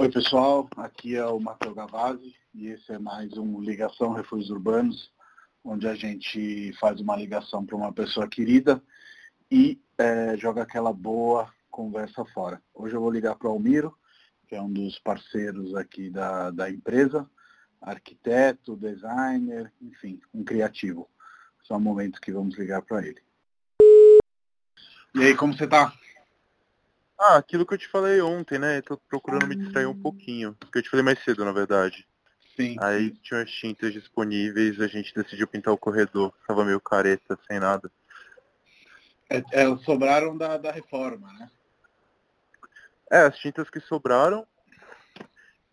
Oi pessoal, aqui é o Matheus Gavazzi e esse é mais um Ligação Refúgios Urbanos, onde a gente faz uma ligação para uma pessoa querida e é, joga aquela boa conversa fora. Hoje eu vou ligar para o Almiro, que é um dos parceiros aqui da, da empresa, arquiteto, designer, enfim, um criativo. São momentos que vamos ligar para ele. E aí, como você está? Ah, aquilo que eu te falei ontem, né? Tô procurando me distrair um pouquinho. Que eu te falei mais cedo, na verdade. Sim. Aí tinha as tintas disponíveis, a gente decidiu pintar o corredor. Tava meio careta, sem nada. É, é, sobraram da, da reforma, né? É, as tintas que sobraram.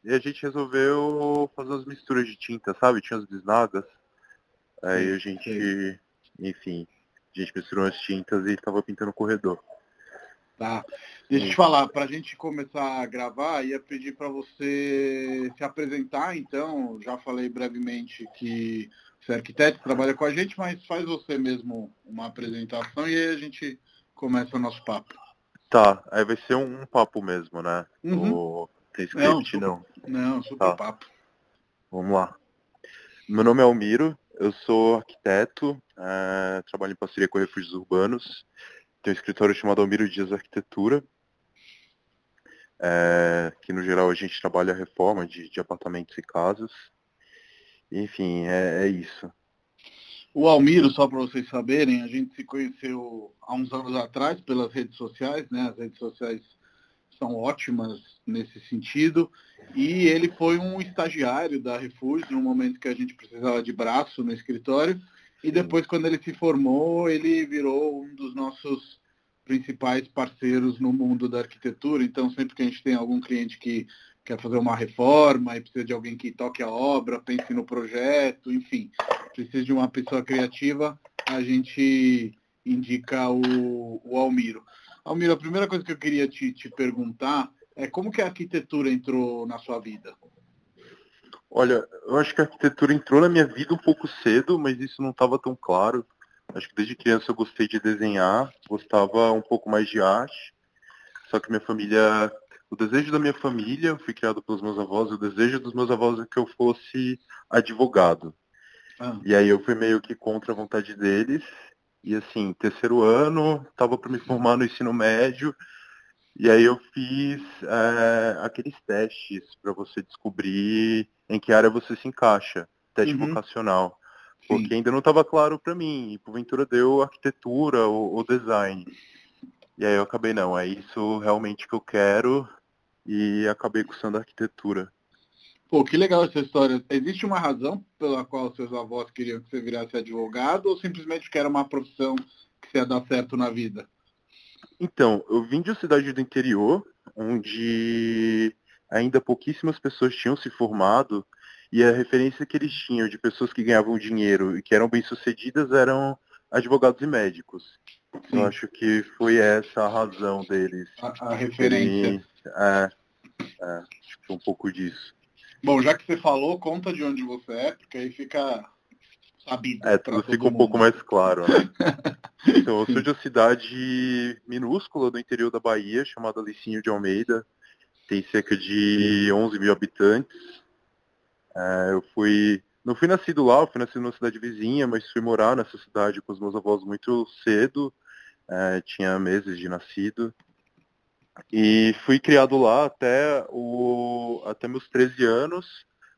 E a gente resolveu fazer as misturas de tinta, sabe? Tinha as bisnagas. Aí a gente, enfim, a gente misturou as tintas e tava pintando o corredor. Tá. Deixa eu te falar, para a gente começar a gravar, ia pedir para você se apresentar, então, já falei brevemente que você é arquiteto, trabalha com a gente, mas faz você mesmo uma apresentação e aí a gente começa o nosso papo. Tá, aí vai ser um, um papo mesmo, né? Uhum. O... Tem script, não. Super, não. não, super Tá. papo. Vamos lá. Meu nome é Almiro, eu sou arquiteto, eh, trabalho em parceria com Refúgios Urbanos, tenho um escritório chamado Almiro Dias Arquitetura, eh, que no geral a gente trabalha a reforma de, de apartamentos e casas. Enfim, é, é isso. O Almiro, só para vocês saberem, a gente se conheceu há uns anos atrás pelas redes sociais, né? As redes sociais são ótimas nesse sentido. E ele foi um estagiário da Refúgio no momento que a gente precisava de braço no escritório. E depois, quando ele se formou, ele virou um dos nossos principais parceiros no mundo da arquitetura. Então, sempre que a gente tem algum cliente que quer fazer uma reforma e precisa de alguém que toque a obra, pense no projeto, enfim, precisa de uma pessoa criativa, a gente indica o, o Almiro. Almiro, a primeira coisa que eu queria te, te perguntar é como que a arquitetura entrou na sua vida? Olha, eu acho que a arquitetura entrou na minha vida um pouco cedo, mas isso não estava tão claro. Acho que desde criança eu gostei de desenhar, gostava um pouco mais de arte. Só que minha família, o desejo da minha família, eu fui criado pelos meus avós, o desejo dos meus avós é que eu fosse advogado. Ah, E aí eu fui meio que contra a vontade deles. E assim, terceiro ano, estava para me formar no ensino médio. E aí eu fiz é, aqueles testes para você descobrir em que área você se encaixa, teste Uhum. vocacional. sim. Porque ainda não estava claro para mim. E porventura deu arquitetura ou, ou design. E aí eu acabei, não, é isso realmente que eu quero. E acabei cursando arquitetura. Pô, que legal essa história. Existe uma razão pela qual seus avós queriam que você virasse advogado ou simplesmente que era uma profissão que você ia dar certo na vida? Então, eu vim de uma cidade do interior, onde ainda pouquíssimas pessoas tinham se formado, e a referência que eles tinham de pessoas que ganhavam dinheiro e que eram bem-sucedidas eram advogados e médicos. Sim. Eu acho que foi essa a razão deles. A, a referência. E, é, é, um pouco disso. Bom, já que você falou, conta de onde você é, porque aí fica sabido. É, tudo fica um mundo. pouco mais claro, né? Então, eu sou de uma cidade minúscula do interior da Bahia, chamada Licinho de Almeida. Tem cerca de 11 mil habitantes. É, eu fui, não fui nascido lá, eu fui nascido numa cidade vizinha, mas fui morar nessa cidade com os meus avós muito cedo. É, tinha meses de nascido. E fui criado lá até, o, até meus 13 anos,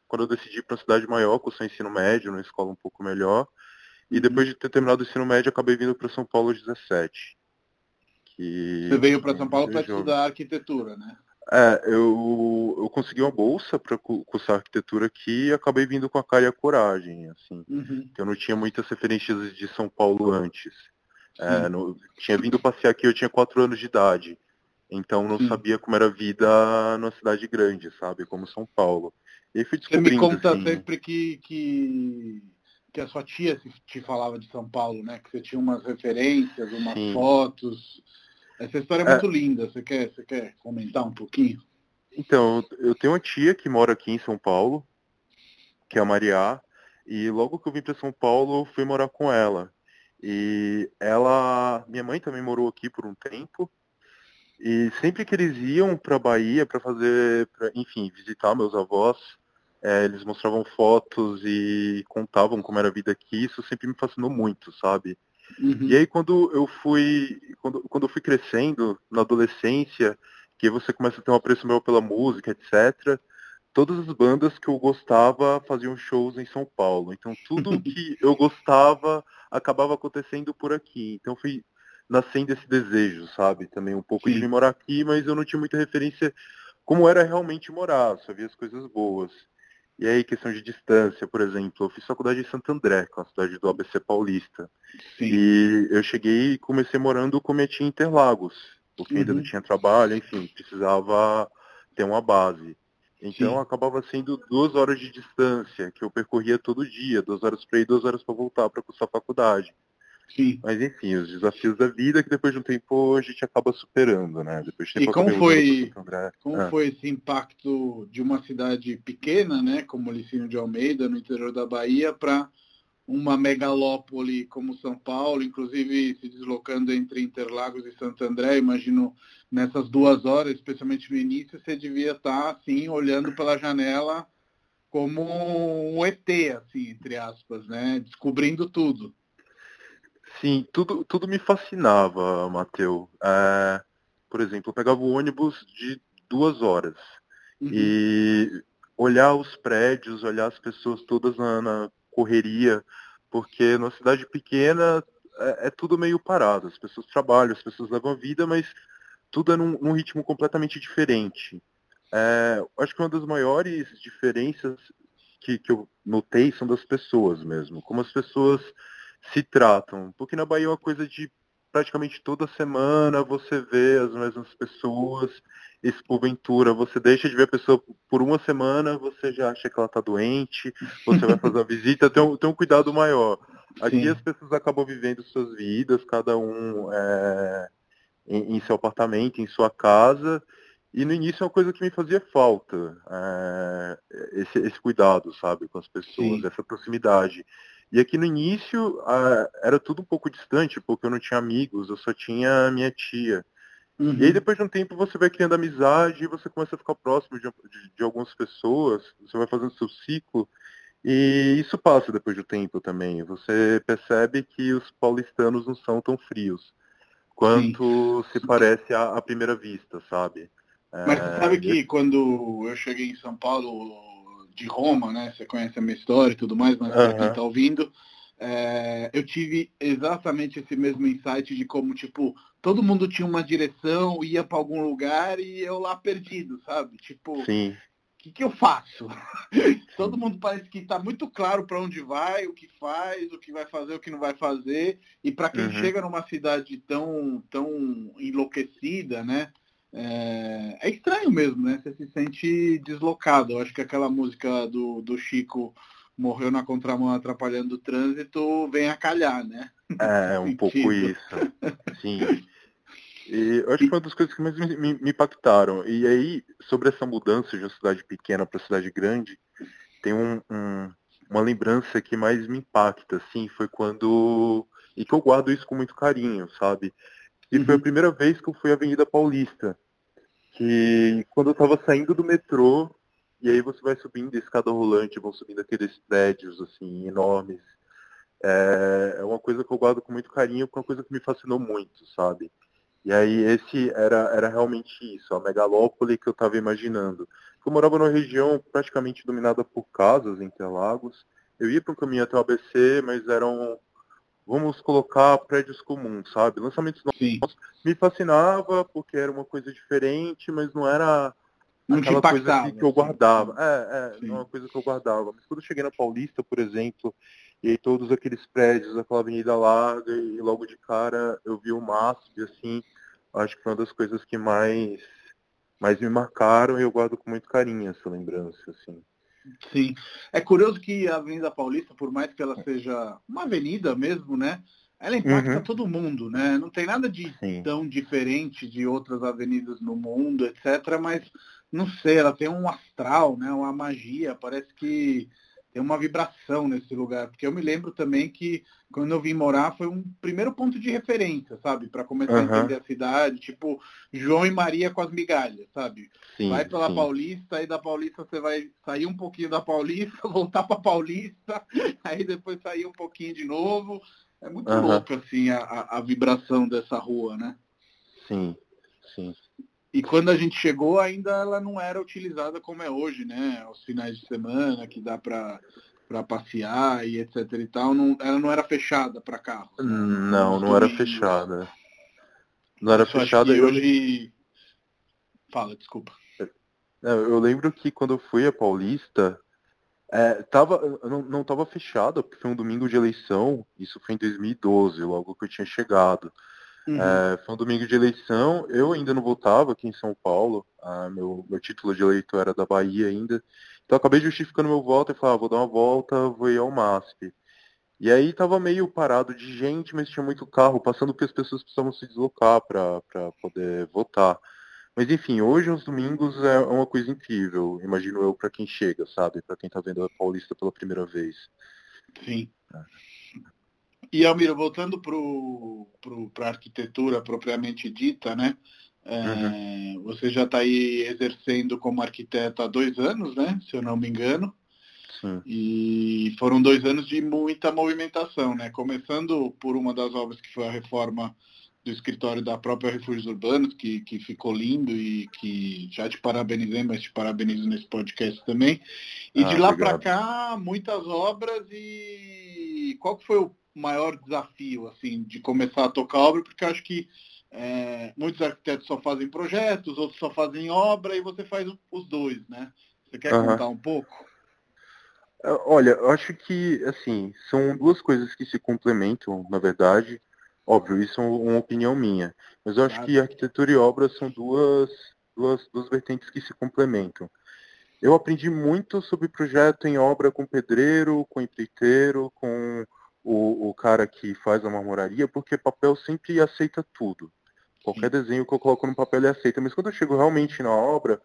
quando eu decidi ir para uma cidade maior, cursar ensino médio, numa escola um pouco melhor. E Uhum. depois de ter terminado o ensino médio, acabei vindo para São Paulo aos 17. Que Você veio para São Paulo para estudar arquitetura, né? É, eu, eu consegui uma bolsa para cursar arquitetura aqui e acabei vindo com a cara e a coragem, assim. Uhum. Eu não tinha muitas referências de São Paulo antes. É, tinha vindo passear aqui, eu tinha quatro anos de idade. Então não Sim. sabia como era a vida numa cidade grande, sabe? Como São Paulo. E fui Você me descobrindo, conta assim, sempre que, que, que a sua tia te falava de São Paulo, né? Que você tinha umas referências, umas Sim. fotos. Essa história é É. muito linda. Você quer, você quer comentar um pouquinho? Então, eu tenho uma tia que mora aqui em São Paulo, que é a Mariá, e logo que eu vim para São Paulo, eu fui morar com ela. E ela, minha mãe também morou aqui por um tempo, E sempre que eles iam para Bahia para fazer, pra, enfim, visitar meus avós, é, eles mostravam fotos e contavam como era a vida aqui, isso sempre me fascinou muito, sabe? Uhum. E aí quando eu fui, quando, quando eu fui crescendo na adolescência, que você começa a ter um apreço maior pela música, etc. Todas as bandas que eu gostava faziam shows em São Paulo. Então tudo que eu gostava acabava acontecendo por aqui. Então fui nascendo esse desejo, sabe? Também um pouco Sim. de morar aqui, mas eu não tinha muita referência como era realmente morar, só via as coisas boas. E aí, questão de distância, por exemplo, eu fiz faculdade em Santo André, que é a cidade do ABC Paulista. Sim. E eu cheguei e comecei morando como eu tinha Interlagos, porque uhum. ainda não uhum. tinha trabalho, enfim, precisava ter uma base. Então Sim. acabava sendo duas horas de distância, que eu percorria todo dia, duas horas para ir, duas horas para voltar para cursar a faculdade. Sim. Mas enfim, os desafios da vida que depois de um tempo a gente acaba superando, né? Depois de e como foi, como ah. foi esse impacto de uma cidade pequena, né, como Licínio de Almeida, no interior da Bahia, para uma megalópole como São Paulo, inclusive se deslocando entre Interlagos e Santo André, imagino nessas duas horas, especialmente no início, você devia estar assim olhando pela janela como um ET, assim, entre aspas, né? Descobrindo tudo. Sim, tudo, tudo me fascinava, Matheus. É, por exemplo, eu pegava o ônibus de duas horas uhum. e olhar os prédios, olhar as pessoas todas na, na correria, porque numa cidade pequena é, é, tudo meio parado. As pessoas trabalham, as pessoas levam a vida, mas tudo é num, num ritmo completamente diferente. É, acho que uma das maiores diferenças que, que eu notei são das pessoas mesmo. Como as pessoas se tratam. Porque na Bahia é uma coisa de praticamente toda semana você vê as mesmas pessoas, e se porventura você deixa de ver a pessoa por uma semana, você já acha que ela está doente, você vai fazer uma visita, tem um, tem um cuidado maior. Aqui Sim. as pessoas acabam vivendo suas vidas, cada um é, em, em, seu apartamento, em sua casa, e no início é uma coisa que me fazia falta, é, esse, esse cuidado, sabe, com as pessoas, Sim. essa proximidade. E aqui no início uh, era tudo um pouco distante, porque eu não tinha amigos, eu só tinha minha tia. Uhum. E aí depois de um tempo você vai criando amizade e você começa a ficar próximo de, de, de, algumas pessoas, você vai fazendo seu ciclo. E isso passa depois do tempo também. Você percebe que os paulistanos não são tão frios quanto Sim. se parece à, à primeira vista, sabe? Mas você sabe é, que quando eu cheguei em São Paulo, de Roma, né? Você conhece a minha história e tudo mais, mas uhum. quem está ouvindo, é, eu tive exatamente esse mesmo insight de como, tipo, todo mundo tinha uma direção, ia para algum lugar e eu lá perdido, sabe? Tipo, o que, que eu faço? todo mundo parece que está muito claro para onde vai, o que faz, o que vai fazer, o que não vai fazer. E para quem uhum. chega numa cidade tão, tão enlouquecida, né? É, é, estranho mesmo, né? Você se sente deslocado. Eu acho que aquela música do, do Chico morreu na contramão atrapalhando o trânsito vem a calhar, né? É, um pouco isso. Sim. E eu acho que foi uma das coisas que mais me, me, me impactaram. E aí, sobre essa mudança de uma cidade pequena para cidade grande, tem um, um, uma lembrança que mais me impacta, assim, foi quando. E que eu guardo isso com muito carinho, sabe? E uhum. foi a uhum. primeira vez que eu fui à Avenida Paulista. Que quando eu estava saindo do metrô, e aí você vai subindo escada rolante, vão subindo aqueles prédios assim, enormes. É, é uma coisa que eu guardo com muito carinho, porque é uma coisa que me fascinou muito, sabe? E aí esse era, era realmente isso, a megalópole que eu estava imaginando. Eu morava numa região praticamente dominada por casas, Interlagos. Eu ia para um caminho até o ABC, mas eram vamos colocar prédios comuns, sabe? Lançamentos novos me fascinava porque era uma coisa diferente, mas não era não aquela coisa que, que eu guardava. É, é, não é uma coisa que eu guardava. Mas quando eu cheguei na Paulista, por exemplo, e todos aqueles prédios, aquela avenida larga, e logo de cara eu vi o MASP, assim, acho que foi uma das coisas que mais, mais me marcaram e eu guardo com muito carinho essa lembrança, assim. Sim. É curioso que a Avenida Paulista, por mais que ela seja uma avenida mesmo, né? Ela impacta uhum. todo mundo, né? Não tem nada de Sim. tão diferente de outras avenidas no mundo, etc. Mas não sei, ela tem um astral, né? Uma magia. Parece que tem uma vibração nesse lugar, porque eu me lembro também que quando eu vim morar foi um primeiro ponto de referência, sabe, para começar uhum. a entender a cidade, tipo João e Maria com as migalhas, sabe? Sim, vai pela sim. Paulista, aí da Paulista você vai sair um pouquinho da Paulista, voltar para Paulista, aí depois sair um pouquinho de novo. É muito uhum. louco assim a, a vibração dessa rua, né? Sim, sim. E quando a gente chegou, ainda ela não era utilizada como é hoje, né? Aos finais de semana, que dá para para passear e etc e tal, não, ela não era fechada para carro. Né? Não, não era fechada. Não era fechada. E hoje. Fala, desculpa. É, eu lembro que quando eu fui a Paulista, é, tava, não, não tava fechada, porque foi um domingo de eleição, isso foi em 2012, logo que eu tinha chegado. Uhum. É, foi um domingo de eleição, eu ainda não votava aqui em São Paulo, ah, meu, meu título de eleitor era da Bahia ainda, então acabei justificando meu voto e falei, ah, vou dar uma volta, vou ir ao MASP. E aí tava meio parado de gente, mas tinha muito carro passando porque as pessoas precisavam se deslocar para poder votar. Mas enfim, hoje os domingos é uma coisa incrível, imagino eu, para quem chega, sabe? Para quem está vendo a Paulista pela primeira vez. Sim. É. E Almiro, voltando para a arquitetura propriamente dita, né? É, uhum. Você já está aí exercendo como arquiteto há dois anos, né? Se eu não me engano. Sim. E foram dois anos de muita movimentação, né? Começando por uma das obras que foi a reforma do escritório da própria Refúgios Urbanos, que, que ficou lindo e que já te parabenizei, mas te parabenizo nesse podcast também. E ah, de lá para cá, muitas obras e qual que foi o maior desafio, assim, de começar a tocar obra? Porque acho que é, muitos arquitetos só fazem projetos, outros só fazem obra e você faz os dois, né? Você quer uhum. contar um pouco? É, olha, eu acho que, assim, são duas coisas que se complementam, na verdade. Óbvio, isso é uma opinião minha. Mas eu acho claro. que arquitetura e obra são duas, duas, duas vertentes que se complementam. Eu aprendi muito sobre projeto em obra com pedreiro, com empreiteiro, com o, o cara que faz a marmoraria, porque papel sempre aceita tudo. Qualquer Sim. desenho que eu coloco no papel ele aceita. Mas quando eu chego realmente na obra,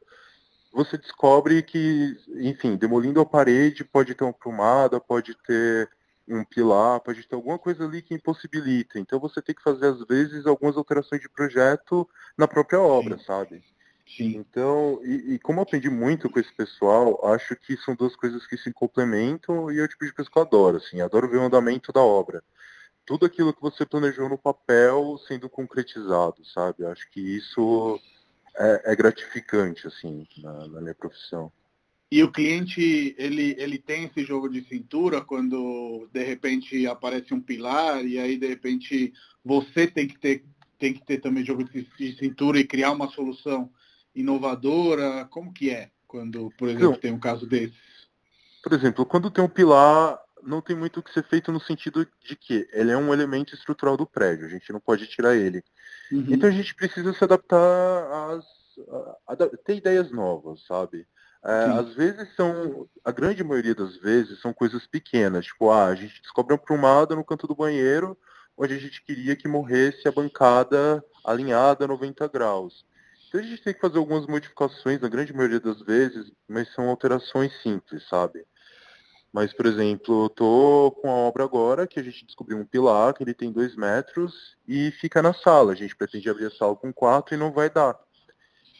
você descobre que, enfim, demolindo a parede pode ter uma prumada, pode ter um pilar, pode ter alguma coisa ali que impossibilita. Então você tem que fazer, às vezes, algumas alterações de projeto na própria obra, Sim. sabe? Sim. Então, e, e, como eu aprendi muito com esse pessoal, acho que são duas coisas que se complementam e é o tipo de pessoa que eu adoro, assim, adoro ver o andamento da obra. Tudo aquilo que você planejou no papel sendo concretizado, sabe? Acho que isso é, é gratificante, assim, na, na minha profissão. E o cliente, ele, ele tem esse jogo de cintura quando de repente aparece um pilar e aí de repente você tem que ter, tem que ter também jogo de, de cintura e criar uma solução inovadora? Como que é quando, por exemplo, tem um caso desses? Por exemplo, quando tem um pilar, não tem muito o que ser feito no sentido de que ele é um elemento estrutural do prédio, a gente não pode tirar ele. Uhum. Então a gente precisa se adaptar às. A, a, ter ideias novas, sabe? É, às vezes são, a grande maioria das vezes são coisas pequenas, tipo, ah, a gente descobre uma prumada no canto do banheiro, onde a gente queria que morresse a bancada alinhada a 90 graus. A gente tem que fazer algumas modificações, na grande maioria das vezes, mas são alterações simples, sabe? Mas, por exemplo, eu tô com a obra agora que a gente descobriu um pilar, que ele tem dois metros e fica na sala. A gente pretende abrir a sala com quatro e não vai dar.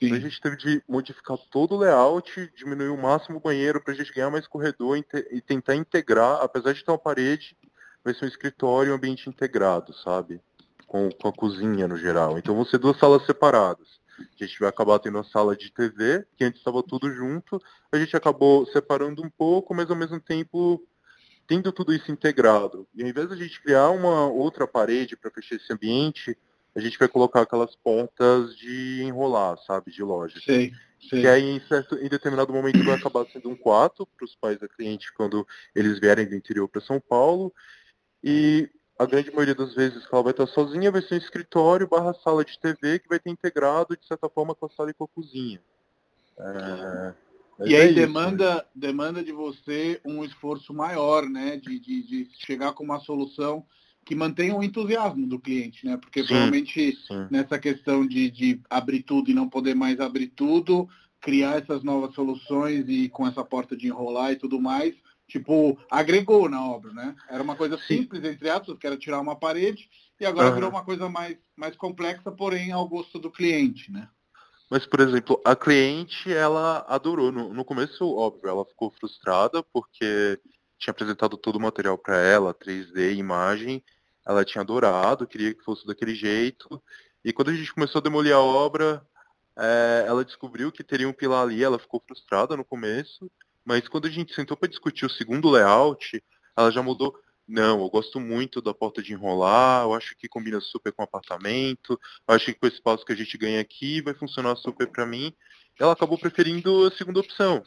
Então a gente teve de modificar todo o layout, diminuir o máximo o banheiro para a gente ganhar mais corredor e tentar integrar, apesar de ter uma parede, vai ser um escritório e um ambiente integrado, sabe? Com, com a cozinha no geral. Então vão ser duas salas separadas. A gente vai acabar tendo a sala de TV, que antes estava tudo junto. A gente acabou separando um pouco, mas ao mesmo tempo tendo tudo isso integrado. E ao invés de a gente criar uma outra parede para fechar esse ambiente, a gente vai colocar aquelas pontas de enrolar, sabe, de loja. Sim, sim. Que aí, em, certo, em determinado momento, vai acabar sendo um quarto para os pais da cliente quando eles vierem do interior para São Paulo. E a grande maioria das vezes que ela vai estar sozinha vai ser um escritório barra sala de TV que vai ter integrado, de certa forma, com a sala e com a cozinha. É... E aí é demanda, isso, demanda de você um esforço maior, né? De, de, de chegar com uma solução que mantenha o entusiasmo do cliente, né? Porque sim, provavelmente sim. nessa questão de, de abrir tudo e não poder mais abrir tudo, criar essas novas soluções e com essa porta de enrolar e tudo mais, tipo, agregou na obra, né? Era uma coisa simples, entre aspas, que era tirar uma parede, e agora uhum. virou uma coisa mais, mais complexa, porém ao gosto do cliente, né? Mas, por exemplo, a cliente, ela adorou. No, no começo, óbvio, ela ficou frustrada porque tinha apresentado todo o material para ela, 3D, imagem, ela tinha adorado, queria que fosse daquele jeito. E quando a gente começou a demolir a obra, é, ela descobriu que teria um pilar ali, ela ficou frustrada no começo, mas quando a gente sentou para discutir o segundo layout, ela já mudou. Não, eu gosto muito da porta de enrolar, eu acho que combina super com o apartamento, eu acho que com o espaço que a gente ganha aqui vai funcionar super para mim. Ela acabou preferindo a segunda opção,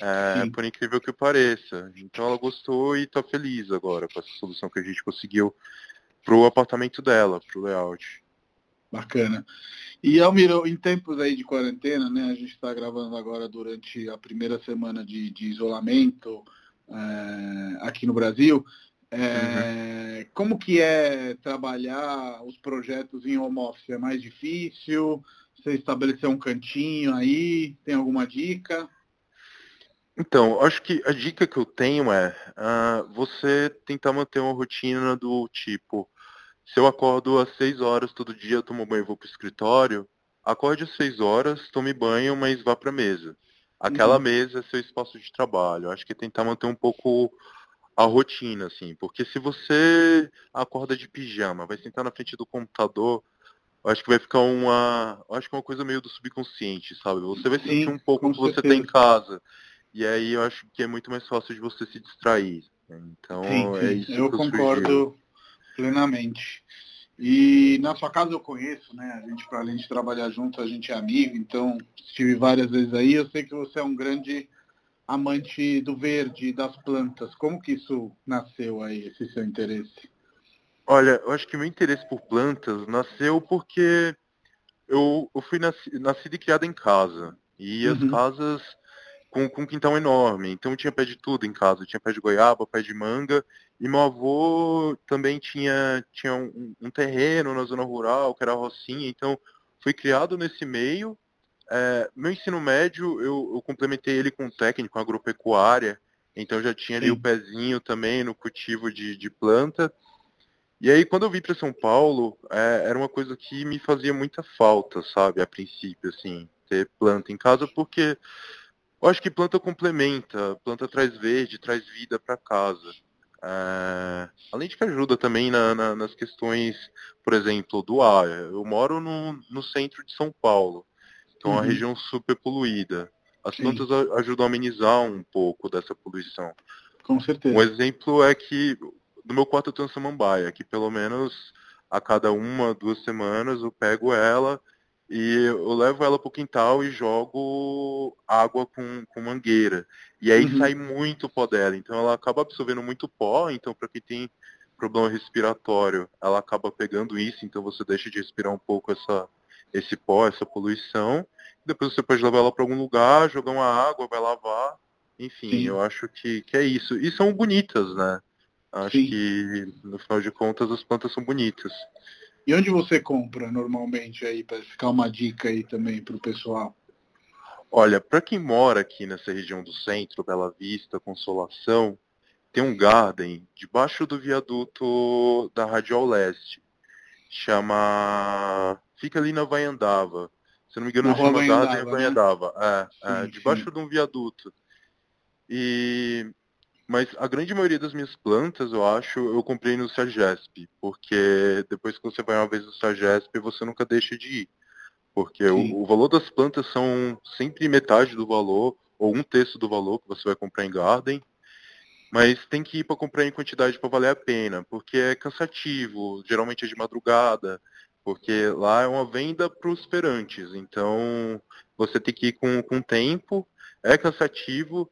é, por incrível que pareça. Então ela gostou e está feliz agora com essa solução que a gente conseguiu pro apartamento dela, pro layout. Bacana. E Almiro, em tempos aí de quarentena, né? A gente está gravando agora durante a primeira semana de, de isolamento é, aqui no Brasil. É, uhum. Como que é trabalhar os projetos em home office? É mais difícil? Você estabeleceu um cantinho aí? Tem alguma dica? Então, acho que a dica que eu tenho é uh, você tentar manter uma rotina do tipo, se eu acordo às 6 horas todo dia, tomo banho e vou para o escritório, acorde às 6 horas, tome banho, mas vá para a mesa. Aquela uhum. mesa é seu espaço de trabalho. Acho que é tentar manter um pouco a rotina, assim, porque se você acorda de pijama, vai sentar na frente do computador, acho que vai ficar uma. Acho que é uma coisa meio do subconsciente, sabe? Você vai sentir Sim, um pouco o que você tem em casa. E aí eu acho que é muito mais fácil de você se distrair. Então sim, é isso eu que eu concordo sugiro. Plenamente. E na sua casa eu conheço, né? A gente, para além de trabalhar junto, a gente é amigo, então estive várias vezes aí. Eu sei que você é um grande amante do verde, das plantas. Como que isso nasceu aí, esse seu interesse? Olha, eu acho que meu interesse por plantas nasceu porque eu, eu fui nasci, nascido e criado em casa. E uhum. as casas com, com um quintal enorme. Então tinha pé de tudo em casa. Tinha pé de goiaba, pé de manga. E meu avô também tinha, tinha um, um terreno na zona rural, que era a Rocinha. Então fui criado nesse meio. É, meu ensino médio, eu, eu, complementei ele com técnico agropecuária. Então já tinha ali Sim. o pezinho também no cultivo de, de planta. E aí, quando eu vim para São Paulo, é, era uma coisa que me fazia muita falta, sabe, a princípio, assim, ter planta em casa, porque eu acho que planta complementa, planta traz verde, traz vida para casa. É, além de que ajuda também na, na, nas questões, por exemplo, do ar. Eu moro no, no centro de São Paulo, então é uma uhum. região super poluída. As Sim. plantas ajudam a amenizar um pouco dessa poluição. Com certeza. Um exemplo é que no meu quarto eu tenho samambaia, que pelo menos a cada uma, duas semanas eu pego ela e eu levo ela pro quintal e jogo água com, com mangueira. E aí uhum. sai muito pó dela. Então ela acaba absorvendo muito pó, então para quem tem problema respiratório, ela acaba pegando isso, então você deixa de respirar um pouco essa, esse pó, essa poluição. Depois você pode levar ela para algum lugar, jogar uma água, vai lavar. Enfim, Sim. eu acho que, que é isso. E são bonitas, né? Acho Sim. que, no final de contas, as plantas são bonitas. E onde você compra normalmente aí, para ficar uma dica aí também para o pessoal? Olha, para quem mora aqui nessa região do centro, Bela Vista, Consolação, tem um garden debaixo do viaduto da Rádio Leste. Chama. Fica ali na Vaiandava. Se não me engano, chama Garden Vaiandava. Né? É, é sim, debaixo sim. de um viaduto. E mas a grande maioria das minhas plantas, eu acho, eu comprei no Sargesp, porque depois que você vai uma vez no Sargesp, você nunca deixa de ir. Porque o, o, valor das plantas são sempre metade do valor, ou um terço do valor que você vai comprar em Garden. Mas tem que ir para comprar em quantidade para valer a pena, porque é cansativo, geralmente é de madrugada, porque lá é uma venda para os ferantes. Então você tem que ir com, com tempo, é cansativo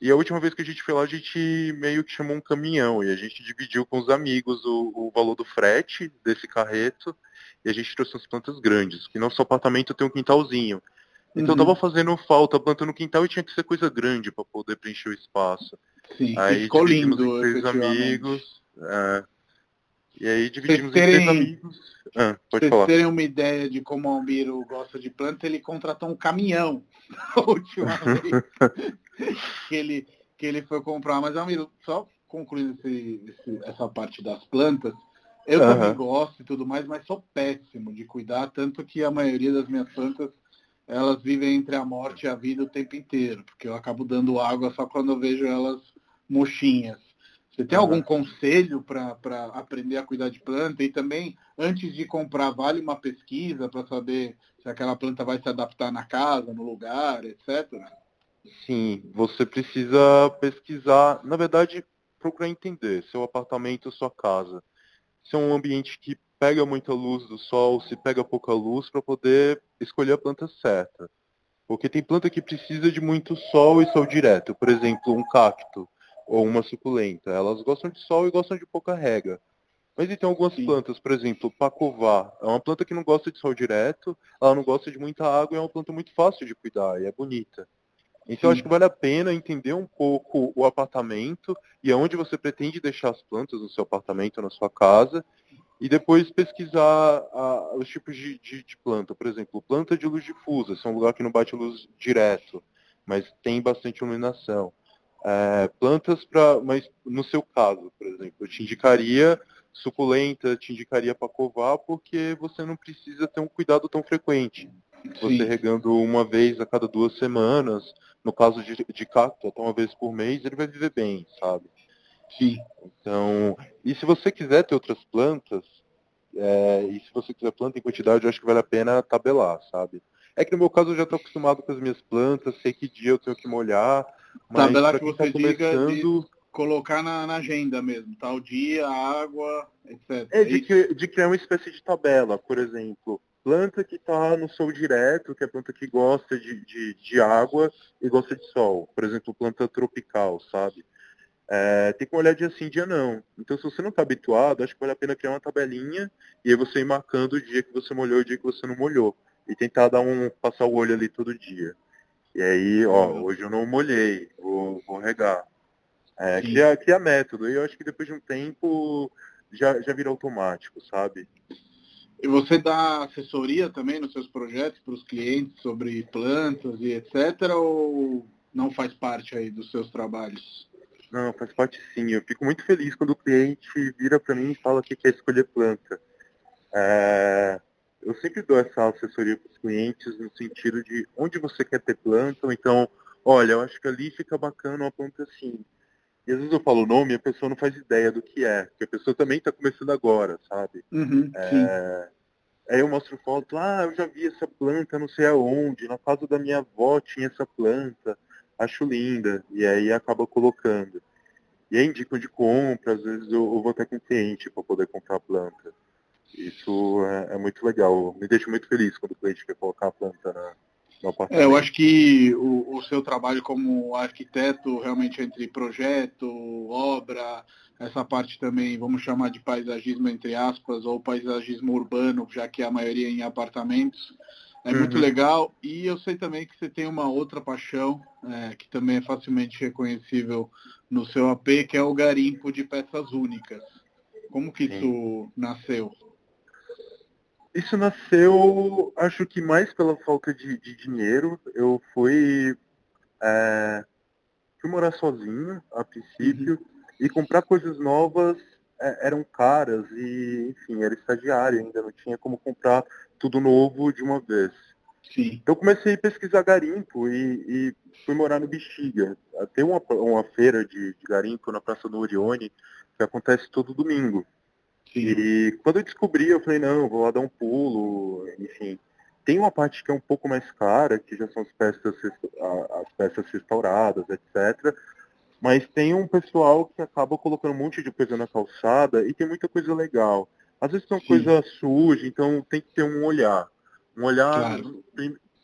e a última vez que a gente foi lá, a gente meio que chamou um caminhão e a gente dividiu com os amigos o, o valor do frete desse carreto e a gente trouxe umas plantas grandes, que nosso apartamento tem um quintalzinho. Então uhum. tava fazendo falta planta no quintal e tinha que ser coisa grande para poder preencher o espaço. Sim, aí ficou lindo, três amigos. É, e aí dividimos terem, em três amigos. Ah, pode vocês terem uma ideia de como o Almiro gosta de planta, ele contratou um caminhão a última vez. que ele, que ele foi comprar. Mas, amigo, só concluindo esse, esse, essa parte das plantas, eu uhum. também gosto e tudo mais, mas sou péssimo de cuidar, tanto que a maioria das minhas plantas elas vivem entre a morte e a vida o tempo inteiro, porque eu acabo dando água só quando eu vejo elas mochinhas. Você tem algum conselho para aprender a cuidar de planta? E também, antes de comprar, vale uma pesquisa para saber se aquela planta vai se adaptar na casa, no lugar, etc? Sim, você precisa pesquisar, na verdade, procurar entender seu apartamento, sua casa. Se é um ambiente que pega muita luz do sol, se pega pouca luz, para poder escolher a planta certa. Porque tem planta que precisa de muito sol e sol direto. Por exemplo, um cacto ou uma suculenta. Elas gostam de sol e gostam de pouca rega. Mas e tem algumas Sim. plantas, por exemplo, pacová. É uma planta que não gosta de sol direto, ela não gosta de muita água e é uma planta muito fácil de cuidar e é bonita. Então acho que vale a pena entender um pouco o apartamento e aonde você pretende deixar as plantas no seu apartamento, na sua casa, e depois pesquisar os tipos de, de, de, planta. Por exemplo, planta de luz difusa, esse é um lugar que não bate luz direto, mas tem bastante iluminação. É, plantas para, mas no seu caso, por exemplo, eu te indicaria suculenta, te indicaria para covar, porque você não precisa ter um cuidado tão frequente. Você Sim. regando uma vez a cada duas semanas, no caso de, de cacto, até uma vez por mês, ele vai viver bem, sabe? Sim. Então, e se você quiser ter outras plantas, é, e se você quiser planta em quantidade, eu acho que vale a pena tabelar, sabe? É que no meu caso eu já estou acostumado com as minhas plantas, sei que dia eu tenho que molhar. Mas tabelar que você tá começando... de colocar na, na, agenda mesmo, tal dia, água, etc. É, de, que, de criar uma espécie de tabela, por exemplo planta que está no sol direto, que é planta que gosta de, de, de, água e gosta de sol. Por exemplo, planta tropical, sabe? É, tem que olhar dia sim, dia não. Então, se você não está habituado, acho que vale a pena criar uma tabelinha e aí você ir marcando o dia que você molhou e o dia que você não molhou. E tentar dar um, passar o olho ali todo dia. E aí, ó, uhum. hoje eu não molhei, vou, vou regar. É, criar, criar método. E eu acho que depois de um tempo já, já vira automático, sabe? E você dá assessoria também nos seus projetos para os clientes sobre plantas e etc. Ou não faz parte aí dos seus trabalhos? Não, faz parte sim. Eu fico muito feliz quando o cliente vira para mim e fala que quer escolher planta. É... Eu sempre dou essa assessoria para os clientes no sentido de onde você quer ter planta, ou então, olha, eu acho que ali fica bacana uma planta assim. E às vezes eu falo o nome e a pessoa não faz ideia do que é, porque a pessoa também está começando agora, sabe? Uhum, é... Aí eu mostro foto, ah, eu já vi essa planta não sei aonde, na casa da minha avó tinha essa planta, acho linda, e aí acaba colocando. E aí indico de compra, às vezes eu, eu vou até com cliente para poder comprar a planta. Isso é, é, muito legal, me deixa muito feliz quando o cliente quer colocar a planta na, é, eu acho que o, o, seu trabalho como arquiteto, realmente entre projeto, obra, essa parte também, vamos chamar de paisagismo entre aspas, ou paisagismo urbano, já que a maioria é em apartamentos, é uhum. muito legal. E eu sei também que você tem uma outra paixão, é, que também é facilmente reconhecível no seu AP, que é o garimpo de peças únicas. Como que Sim. isso nasceu? Isso nasceu, acho que mais pela falta de, de dinheiro. Eu fui, é, fui morar sozinho a princípio uhum. e comprar coisas novas é, eram caras e, enfim, era estagiário ainda, não tinha como comprar tudo novo de uma vez. Sim. Então comecei a pesquisar garimpo e, e fui morar no Bexiga. Tem uma, uma feira de, de garimpo na Praça do Orione que acontece todo domingo. Sim. E quando eu descobri, eu falei, não, vou lá dar um pulo, enfim. Tem uma parte que é um pouco mais cara, que já são as peças, as peças restauradas, etc. Mas tem um pessoal que acaba colocando um monte de coisa na calçada e tem muita coisa legal. Às vezes são coisa suja, então tem que ter um olhar. Um olhar, claro.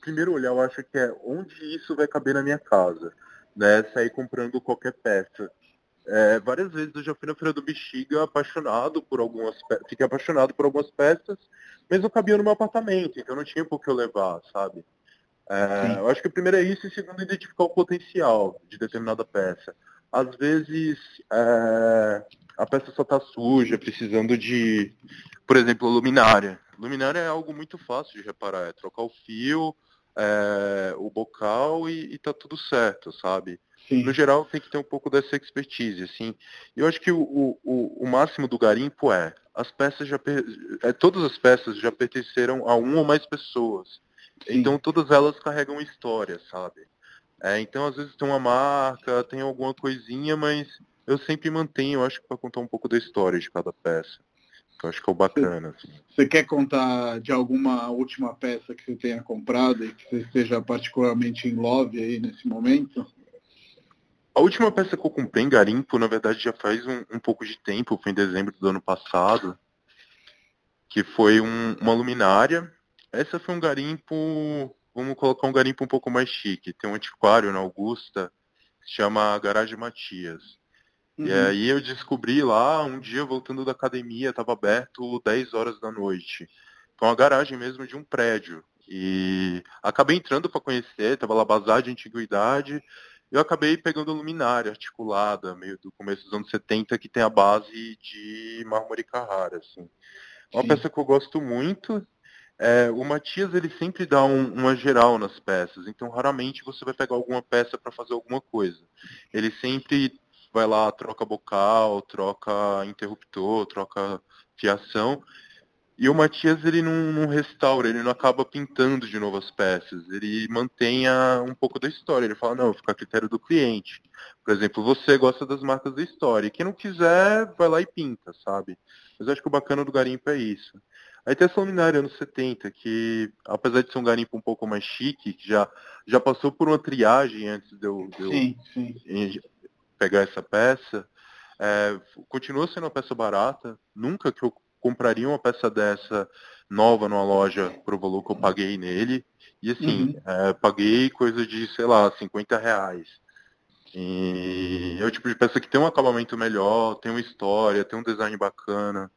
primeiro olhar, eu acho que é onde isso vai caber na minha casa. Né? Sair comprando qualquer peça. É, várias vezes eu já fui na Feira do Bexiga apaixonado por algumas peças, fiquei apaixonado por algumas peças, mas não cabia no meu apartamento, então não tinha por que eu levar, sabe? É, eu acho que o primeiro é isso e segundo identificar o potencial de determinada peça. Às vezes é, a peça só está suja, precisando de, por exemplo, luminária. Luminária é algo muito fácil de reparar, é trocar o fio, é, o bocal e, e tá tudo certo, sabe? Sim. No geral, tem que ter um pouco dessa expertise, assim. Eu acho que o, o, o máximo do garimpo é, as peças já, é, todas as peças já pertenceram a uma ou mais pessoas. Sim. Então, todas elas carregam história, sabe? É, então, às vezes tem uma marca, tem alguma coisinha, mas eu sempre mantenho, eu acho que para contar um pouco da história de cada peça. Que eu acho que é o bacana. Você, assim. você quer contar de alguma última peça que você tenha comprado e que você esteja particularmente em love aí nesse momento? A última peça que eu comprei em garimpo, na verdade, já faz um, um pouco de tempo, foi em dezembro do ano passado, que foi um, uma luminária. Essa foi um garimpo, vamos colocar um garimpo um pouco mais chique. Tem um antiquário na Augusta, que se chama Garagem Matias. Uhum. E aí eu descobri lá, um dia voltando da academia, estava aberto 10 horas da noite. Então a garagem mesmo de um prédio. E acabei entrando para conhecer, estava lá bazar de antiguidade eu acabei pegando luminária articulada, meio do começo dos anos 70, que tem a base de mármore Carrara, assim. Uma Sim. peça que eu gosto muito. É, o Matias ele sempre dá um, uma geral nas peças, então raramente você vai pegar alguma peça para fazer alguma coisa. Ele sempre vai lá, troca bocal, troca interruptor, troca fiação, e o Matias, ele não, não, restaura, ele não acaba pintando de novo as peças. Ele mantém a, um pouco da história. Ele fala, não, fica a critério do cliente. Por exemplo, você gosta das marcas da história. Quem não quiser, vai lá e pinta, sabe? Mas eu acho que o bacana do garimpo é isso. Aí tem essa luminária anos 70, que apesar de ser um garimpo um pouco mais chique, que já, já passou por uma triagem antes de eu, de eu sim, sim. pegar essa peça, é, continua sendo uma peça barata. Nunca que eu compraria uma peça dessa nova numa loja pro valor que eu paguei nele. E assim, uhum. é, paguei coisa de, sei lá, 50 reais. E é o tipo de peça que tem um acabamento melhor, tem uma história, tem um design bacana.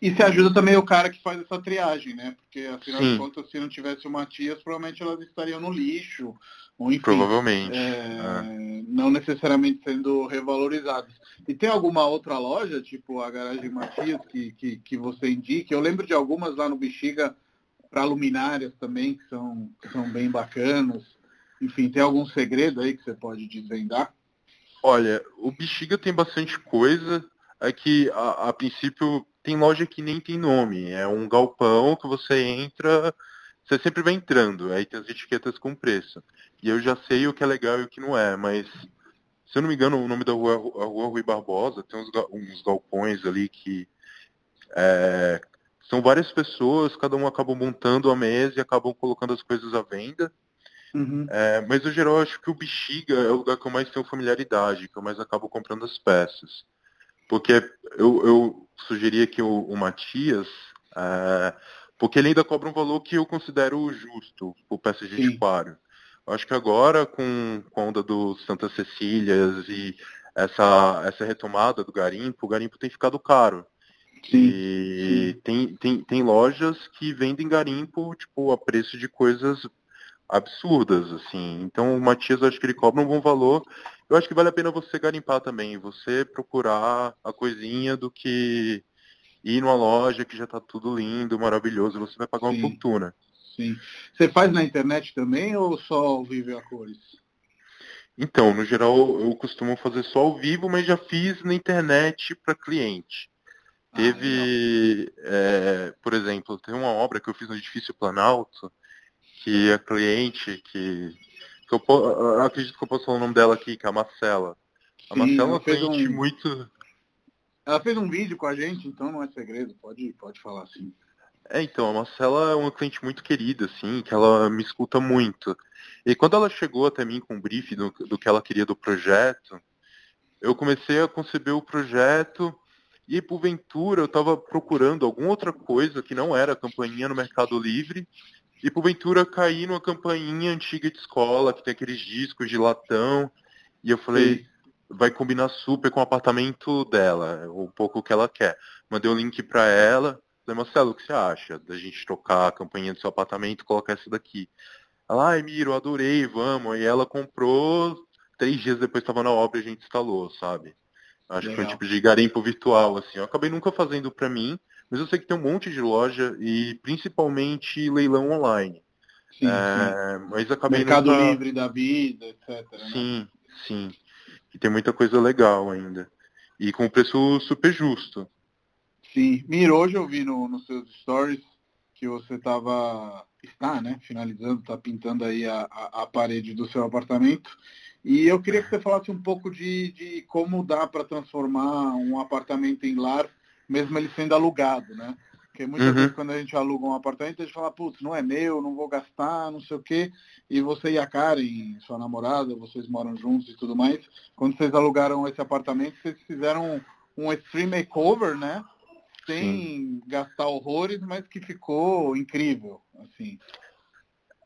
E se ajuda também o cara que faz essa triagem, né? Porque afinal Sim. de contas, se não tivesse o Matias, provavelmente elas estariam no lixo. Ou, enfim, Provavelmente. É, é. Não necessariamente sendo revalorizadas. E tem alguma outra loja, tipo a Garagem Matias, que, que, que você indique? Eu lembro de algumas lá no Bexiga para luminárias também, que são, que são bem bacanas. Enfim, tem algum segredo aí que você pode desvendar? Olha, o Bexiga tem bastante coisa. É que, a, a princípio, tem loja que nem tem nome. É um galpão que você entra, você sempre vai entrando. Aí tem as etiquetas com preço. E eu já sei o que é legal e o que não é, mas se eu não me engano, o nome da rua a Rua Rui Barbosa, tem uns, uns galpões ali que é, são várias pessoas, cada um acaba montando a mesa e acabam colocando as coisas à venda. Uhum. É, mas no geral, eu acho que o Bexiga é o lugar que eu mais tenho familiaridade, que eu mais acabo comprando as peças. Porque eu, eu sugeria que o, o Matias, é, porque ele ainda cobra um valor que eu considero justo por peça de antiquário. Acho que agora, com, com a onda do Santa Cecílias e essa, essa retomada do garimpo, o garimpo tem ficado caro. Sim, e sim. Tem, tem, tem lojas que vendem garimpo tipo, a preço de coisas absurdas, assim. Então o Matias, acho que ele cobra um bom valor. Eu acho que vale a pena você garimpar também, você procurar a coisinha do que ir numa loja que já está tudo lindo, maravilhoso, você vai pagar Sim. uma fortuna. Sim. Você faz na internet também ou só ao vivo e a cores? Então, no geral, eu costumo fazer só ao vivo, mas já fiz na internet para cliente. Ah, Teve, é, por exemplo, tem uma obra que eu fiz no edifício Planalto, que a cliente, que, que eu, eu, acredito que eu posso falar o nome dela aqui, que é a Marcela. A Sim, Marcela é uma cliente um... muito. Ela fez um vídeo com a gente, então não é segredo, pode, pode falar assim. É, então, a Marcela é uma cliente muito querida, assim, que ela me escuta muito. E quando ela chegou até mim com um brief do, do que ela queria do projeto, eu comecei a conceber o projeto e, porventura, eu estava procurando alguma outra coisa que não era campainha no Mercado Livre e porventura caí numa campainha antiga de escola, que tem aqueles discos de latão. E eu falei, Sim. vai combinar super com o apartamento dela, um pouco o que ela quer. Mandei o um link para ela. Falei, Marcelo, o que você acha da gente trocar a campainha do seu apartamento e colocar essa daqui? Ela, ai, Miro, adorei, vamos. E ela comprou, três dias depois estava na obra e a gente instalou, sabe? Acho Legal. que foi um tipo de garimpo virtual, assim. Eu acabei nunca fazendo para mim, mas eu sei que tem um monte de loja e principalmente leilão online. Sim, é, sim. Mas acabei Mercado nessa... Livre da vida, etc. Né? Sim, sim. E tem muita coisa legal ainda. E com preço super justo. Sim. Mir, hoje eu vi no, nos seus stories que você estava, está, né, finalizando, está pintando aí a, a, a, parede do seu apartamento. E eu queria que você falasse um pouco de, de como dá para transformar um apartamento em lar, mesmo ele sendo alugado, né? Porque muitas uhum. vezes quando a gente aluga um apartamento, a gente fala, putz, não é meu, não vou gastar, não sei o quê. E você e a Karen, sua namorada, vocês moram juntos e tudo mais. Quando vocês alugaram esse apartamento, vocês fizeram um extreme makeover, né? Sem Sim. gastar horrores, mas que ficou incrível, assim.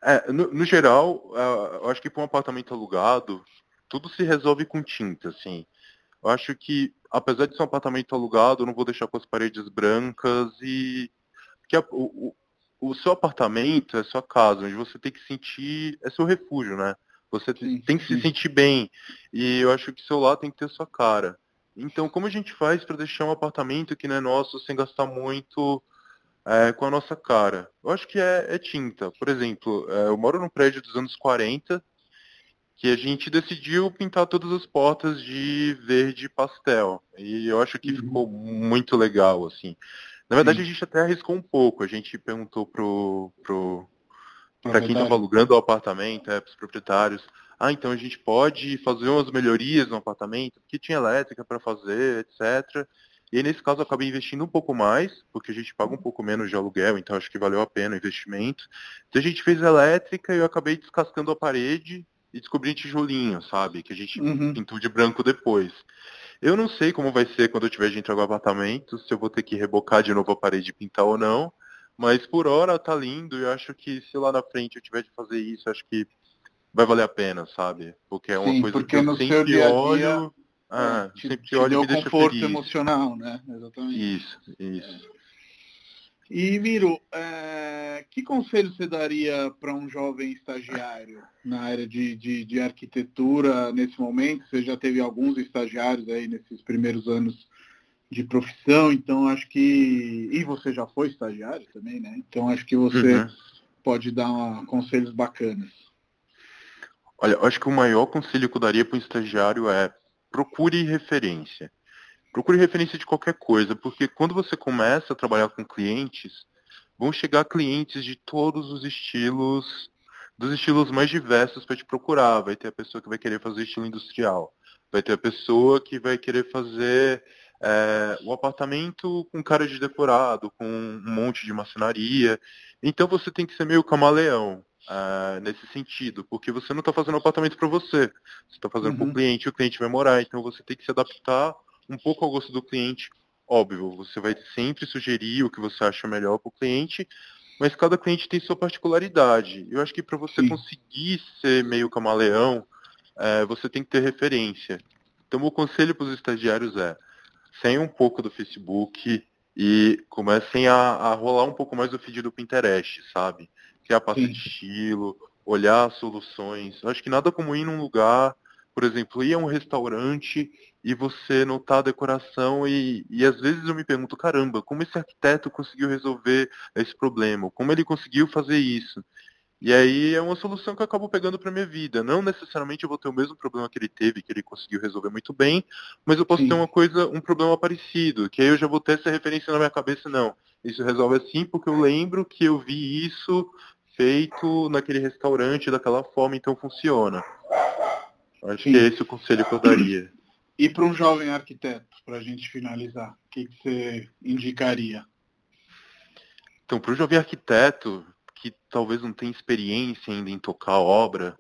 É, no, no geral, uh, eu acho que para um apartamento alugado, tudo se resolve com tinta, assim. Eu acho que, apesar de ser um apartamento alugado, eu não vou deixar com as paredes brancas e. Porque a, o, o seu apartamento é sua casa, onde você tem que sentir. É seu refúgio, né? Você sim, tem que sim. se sentir bem. E eu acho que seu lar tem que ter sua cara. Então, como a gente faz para deixar um apartamento que não é nosso sem gastar muito é, com a nossa cara? Eu acho que é, é tinta. Por exemplo, é, eu moro num prédio dos anos 40 que a gente decidiu pintar todas as portas de verde pastel. E eu acho que uhum. ficou muito legal, assim. Na verdade, Sim. a gente até arriscou um pouco. A gente perguntou pro, pro, para quem estava alugando o apartamento, é, para os proprietários, ah, então a gente pode fazer umas melhorias no apartamento, porque tinha elétrica para fazer, etc. E aí, nesse caso, eu acabei investindo um pouco mais, porque a gente paga um pouco menos de aluguel, então acho que valeu a pena o investimento. Então a gente fez elétrica e eu acabei descascando a parede e descobri tijolinho, sabe? Que a gente uhum. pintou de branco depois. Eu não sei como vai ser quando eu tiver de entrar no apartamento, se eu vou ter que rebocar de novo a parede e pintar ou não. Mas por hora tá lindo e eu acho que se lá na frente eu tiver de fazer isso, acho que vai valer a pena, sabe? Porque é uma Sim, coisa que eu sempre dia -dia, olho. Ah, é, te, sempre te olho e me deixa conforto feliz. emocional, né? Exatamente. Isso, isso. É. E, Miro, é, que conselho você daria para um jovem estagiário na área de, de, de, arquitetura nesse momento? Você já teve alguns estagiários aí nesses primeiros anos de profissão, então acho que. E você já foi estagiário também, né? Então acho que você uhum. pode dar uma, conselhos bacanas. Olha, acho que o maior conselho que eu daria para um estagiário é procure referência. Procure referência de qualquer coisa, porque quando você começa a trabalhar com clientes, vão chegar clientes de todos os estilos, dos estilos mais diversos para te procurar. Vai ter a pessoa que vai querer fazer estilo industrial, vai ter a pessoa que vai querer fazer é, o apartamento com cara de decorado, com um monte de maçonaria. Então você tem que ser meio camaleão. Uh, nesse sentido, porque você não está fazendo apartamento para você, você está fazendo uhum. para o cliente, o cliente vai morar, então você tem que se adaptar um pouco ao gosto do cliente. Óbvio, você vai sempre sugerir o que você acha melhor para o cliente, mas cada cliente tem sua particularidade. Eu acho que para você Sim. conseguir ser meio camaleão, é, você tem que ter referência. Então, o conselho para os estagiários é, saiam um pouco do Facebook e comecem a, a, rolar um pouco mais o feed do Pinterest, sabe? Criar pasta de estilo, olhar soluções. Eu acho que nada como ir num lugar por exemplo, ir a um restaurante e você notar a decoração e, e às vezes eu me pergunto, caramba, como esse arquiteto conseguiu resolver esse problema? Como ele conseguiu fazer isso? E aí é uma solução que eu acabo pegando para minha vida. Não necessariamente eu vou ter o mesmo problema que ele teve, que ele conseguiu resolver muito bem, mas eu posso Sim. ter uma coisa, um problema parecido, que aí eu já vou ter essa referência na minha cabeça, não. Isso resolve assim porque eu lembro que eu vi isso feito naquele restaurante daquela forma, então funciona. Acho Sim. que é esse o conselho que eu daria. E para um jovem arquiteto, para a gente finalizar, o que, que você indicaria? Então, para o jovem arquiteto, que talvez não tenha experiência ainda em tocar obra,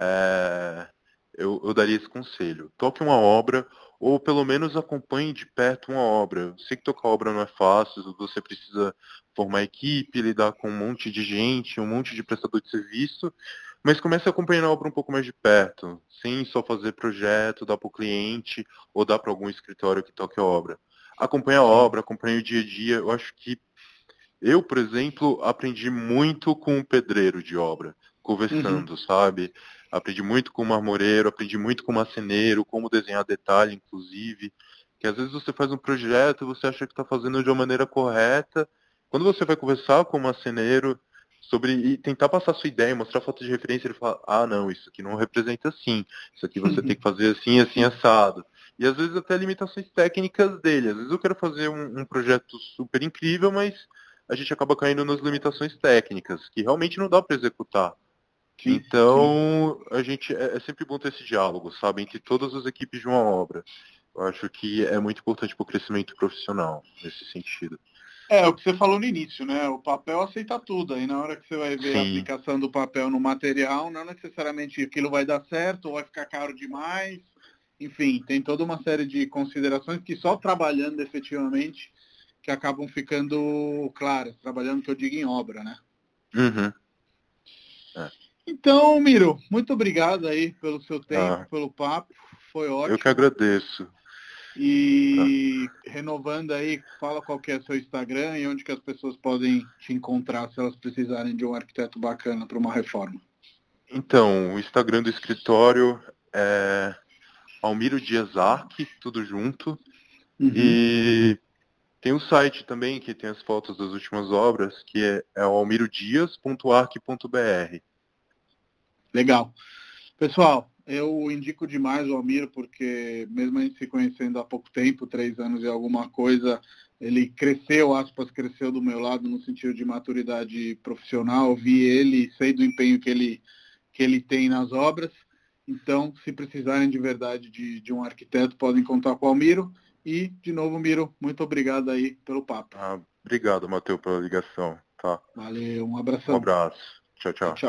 é, eu, eu, daria esse conselho. Toque uma obra, ou pelo menos acompanhe de perto uma obra. Eu sei que tocar obra não é fácil, você precisa formar equipe, lidar com um monte de gente, um monte de prestador de serviço, mas comece a acompanhar a obra um pouco mais de perto, sem só fazer projeto, dar para o cliente ou dar para algum escritório que toque a obra. Acompanhe a obra, acompanhe o dia a dia. Eu acho que eu, por exemplo, aprendi muito com o pedreiro de obra, conversando, uhum. sabe? Aprendi muito com o marmoreiro, aprendi muito com o marceneiro, como desenhar detalhe, inclusive. Que às vezes você faz um projeto você acha que está fazendo de uma maneira correta. Quando você vai conversar com o marceneiro, sobre e tentar passar sua ideia, mostrar foto de referência, ele fala, ah não, isso aqui não representa assim, isso aqui você tem que fazer assim, assim, assado. E às vezes até limitações técnicas dele. Às vezes eu quero fazer um, um projeto super incrível, mas a gente acaba caindo nas limitações técnicas, que realmente não dá para executar. Sim, então, sim. a gente é, é, sempre bom ter esse diálogo, sabe, entre todas as equipes de uma obra. Eu acho que é muito importante para o crescimento profissional nesse sentido. É, o que você falou no início, né? O papel aceita tudo. Aí na hora que você vai ver Sim. a aplicação do papel no material, não necessariamente aquilo vai dar certo ou vai ficar caro demais. Enfim, tem toda uma série de considerações que só trabalhando efetivamente que acabam ficando claras, trabalhando que eu digo em obra, né? Uhum. É. Então, Miro, muito obrigado aí pelo seu tempo, ah, pelo papo. Foi ótimo. Eu que agradeço. E tá. renovando aí, fala qual que é seu Instagram e onde que as pessoas podem te encontrar se elas precisarem de um arquiteto bacana para uma reforma. Então, o Instagram do escritório é Almiro Dias Arque, tudo junto. Uhum. E tem o site também que tem as fotos das últimas obras, que é, é almirodias.arc.br. Legal. Pessoal, eu indico demais o Almiro, porque mesmo a gente se conhecendo há pouco tempo, três anos e alguma coisa, ele cresceu, aspas, cresceu do meu lado no sentido de maturidade profissional. Vi ele, sei do empenho que ele, que ele tem nas obras. Então, se precisarem de verdade de, de um arquiteto, podem contar com o Almiro. E, de novo, Miro, muito obrigado aí pelo papo. Ah, obrigado, Matheus, pela ligação. Tá. Valeu, um abração. Um abraço. tchau. tchau. tchau.